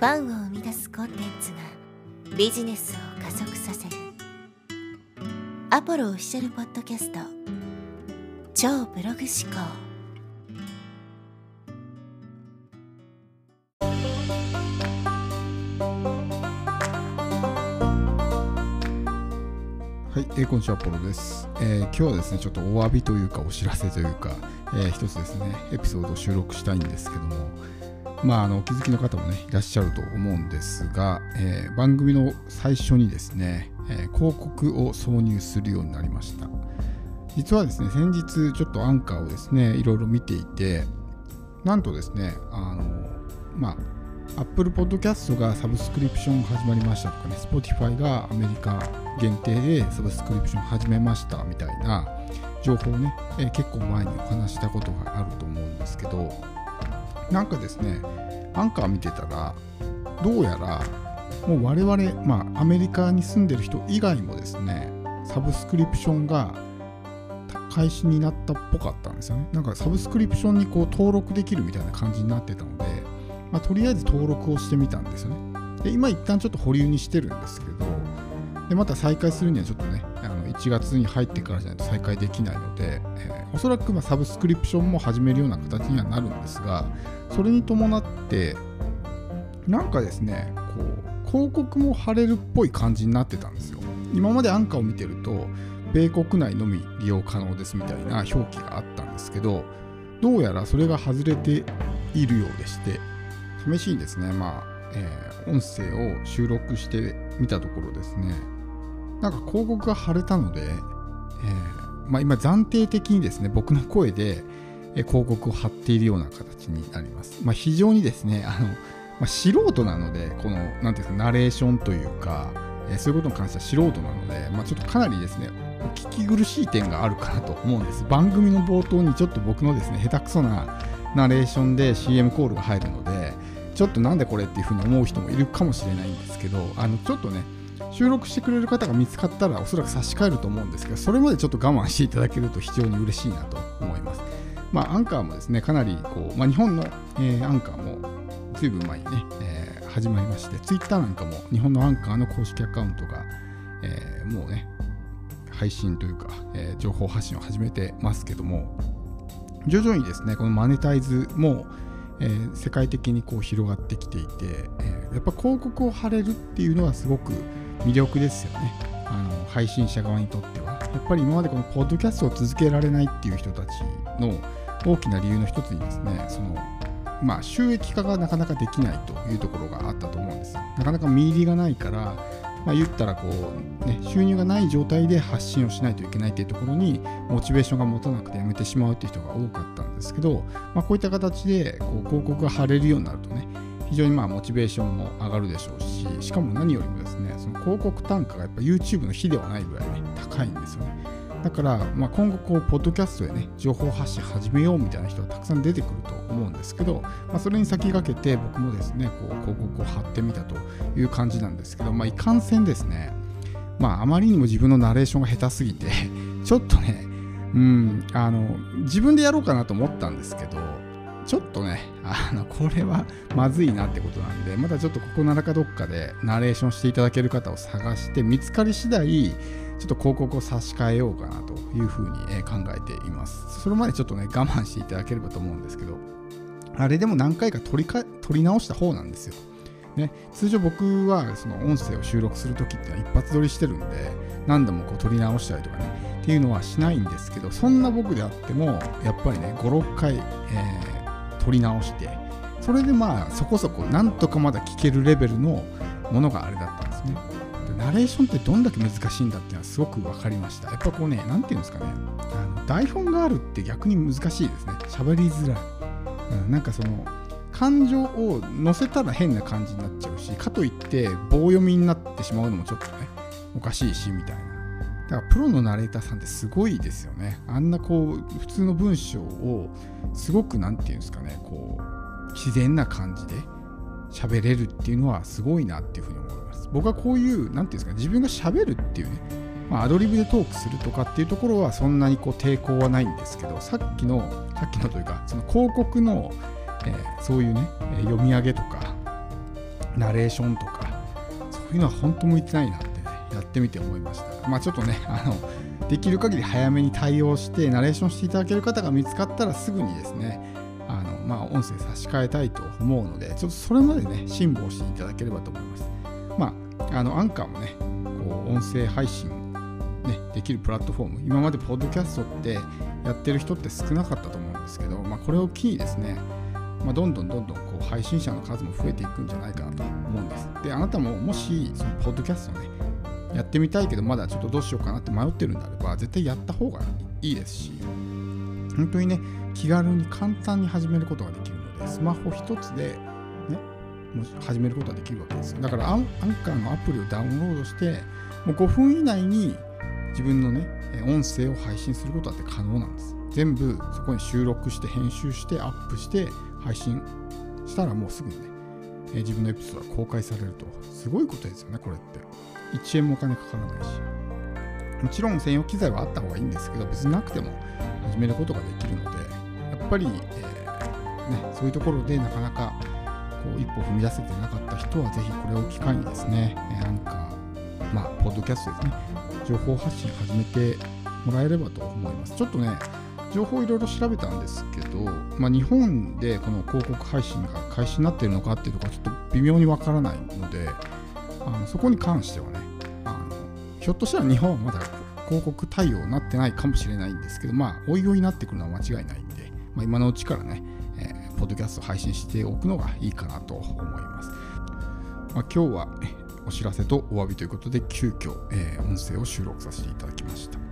ファンを生み出すコンテンツがビジネスを加速させる。アポロオフィシャルポッドキャスト。超ブログ思考。はい、えー、こんにちは、ポロです、えー、今日はですね、ちょっとお詫びというか、お知らせというか、えー、一つですね、エピソードを収録したいんですけども、まあ、あのお気づきの方もね、いらっしゃると思うんですが、えー、番組の最初にですね、えー、広告を挿入するようになりました。実はですね、先日ちょっとアンカーをですね、いろいろ見ていて、なんとですね、あの、まあ、Apple Podcast がサブスクリプション始まりましたとかね、Spotify がアメリカ限定でサブスクリプション始めましたみたいな情報をね、えー、結構前にお話したことがあると思うんですけど、なんかですね、アンカー見てたら、どうやら、もう我々、まあ、アメリカに住んでる人以外もですね、サブスクリプションが開始になったっぽかったんですよね。なんかサブスクリプションにこう登録できるみたいな感じになってたので、まあ、とりあえず登録をしてみたんですよね。で今一旦ちょっと保留にしてるんですけど、でまた再開するにはちょっとね、あの1月に入ってからじゃないと再開できないので、え、おそらくまサブスクリプションも始めるような形にはなるんですが、それに伴って、なんかですね、こう広告も貼れるっぽい感じになってたんですよ。今までアンカーを見てると、米国内のみ利用可能ですみたいな表記があったんですけど、どうやらそれが外れているようでして、試しにですね、まあ、えー、音声を収録してみたところですね、なんか広告が貼れたので、えー、まあ、今暫定的にですね、僕の声で広告を貼っているような形になります。まあ、非常にですね、あの、まあ、素人なので、この、なんていうんですか、ナレーションというか、えー、そういうことに関しては素人なので、まあ、ちょっとかなりですね、聞き苦しい点があるかなと思うんです。番組の冒頭にちょっと僕のですね、下手くそなナレーションで CM コールが入るので、ちょっとなんでこれっていうふうに思う人もいるかもしれないんですけど、あの、ちょっとね、収録してくれる方が見つかったらおそらく差し替えると思うんですけど、それまでちょっと我慢していただけると非常に嬉しいなと思います。まあ、アンカーもですね、かなりこう、まあ、日本の、えー、アンカーもずいぶん前にね、えー、始まりまして、ツイッターなんかも日本のアンカーの公式アカウントが、えー、もうね、配信というか、え情報発信を始めてますけども、徐々にですね、このマネタイズも、えー、世界的にこう広がってきていて、えー、やっぱ広告を貼れるっていうのはすごく魅力ですよね。あの配信者側にとっては。やっぱり今までこのポッドキャストを続けられないっていう人たちの大きな理由の一つにですねそのまあ収益化がなかなかできないというところがあったと思うんですなかなか見入りがないからまあ、言ったらこう、ね、収入がない状態で発信をしないといけないっていうところにモチベーションが持たなくてやめてしまうっていう人が多かったんですけど、まあ、こういった形でこう広告が貼れるようになるとね非常にまあモチベーションも上がるでしょうししかも何よりもですねその広告単価がやっぱ YouTube の比ではないぐらいね高いんですよね。だから、まあ、今後こうポッドキャストでね情報発信始めようみたいな人がたくさん出てくると思うんですけど、まあ、それに先駆けて僕もですねこう広告を貼ってみたという感じなんですけど、まあ、いかんせんですねまああまりにも自分のナレーションが下手すぎてちょっとねうんあの自分でやろうかなと思ったんですけどちょっとね、あの、これはまずいなってことなんで、またちょっとここならかどっかでナレーションしていただける方を探して、見つかり次第、ちょっと広告を差し替えようかなというふうに考えています。それまでちょっとね、我慢していただければと思うんですけど、あれでも何回か取りか取り直した方なんですよ。ね、通常僕はその音声を収録するときってのは一発撮りしてるんで、何度もこう撮り直したりとかね、っていうのはしないんですけど、そんな僕であっても、やっぱりね、5、6回、えー撮り直してそれでまあそこそこなんとかまだ聞けるレベルのものがあれだったんですね。でナレーションってどんだけ難しいんだっていうのはすごく分かりました。やっぱこうね何て言うんですかね。あの台本があるって逆に難しいですね。喋りづらい、うん、なんかその感情を乗せたら変な感じになっちゃうしかといって棒読みになってしまうのもちょっとねおかしいしみたいな。だからプロのナレーターさんってすごいですよね。あんなこう普通の文章をすごく何て言うんですかねこう自然な感じで喋れるっていうのはすごいなっていうふうに思います。僕はこういう何て言うんですか自分が喋るっていうね、まあ、アドリブでトークするとかっていうところはそんなにこう抵抗はないんですけどさっきのさっきのというかその広告の、えー、そういうね読み上げとかナレーションとかそういうのは本当向いてないなってねやってみて思いましたまあちょっとね あのできる限り早めに対応してナレーションしていただける方が見つかったらすぐにですねあのまあ音声差し替えたいと思うのでちょっとそれまでね辛抱していただければと思いますまああのアンカーもねこう音声配信ね、できるプラットフォーム今までポッドキャストってやってる人って少なかったと思うんですけど、まあ、これを機にですねまあ、どんどんどんどんこう配信者の数も増えていくんじゃないかなと思うんです。で、あなたももし、そのポッドキャストね、やってみたいけど、まだちょっとどうしようかなって迷ってるんであれば、絶対やった方がいいですし、本当にね、気軽に簡単に始めることができるので、スマホ一つで、ね、も始めることができるわけですよ。だからアン、カーのアプリをダウンロードして、もう5分以内に自分のね、音声を配信することだって可能なんです。全部そこに収録して編集してアップして配信したらもうすぐにね、自分のエピソードが公開されるとすごいことですよねこれって1円もお金かからないし。もちろん専用機材はあった方がいいんですけど別になくても始めることができるのでやっぱり、えー、ね、そういうところでなかなかこう一歩踏み出せてなかった人はぜひこれを機会にですね、えなんかまあポッドキャストですね情報発信始めてもらえればと思います。ちょっとね情報いろいろ調べたんですけど、まあ、日本でこの広告配信が開始になっているのかっていうところはちょっと微妙にわからないのであのそこに関してはねあのひょっとしたら日本はまだ広告対応になってないかもしれないんですけどまあおいおいになってくるのは間違いないんで、まあ、今のうちからね、えー、ポッドキャスト配信しておくのがいいかなと思います、まあ、今日はお知らせとお詫びということで急遽、えー、音声を収録させていただきました。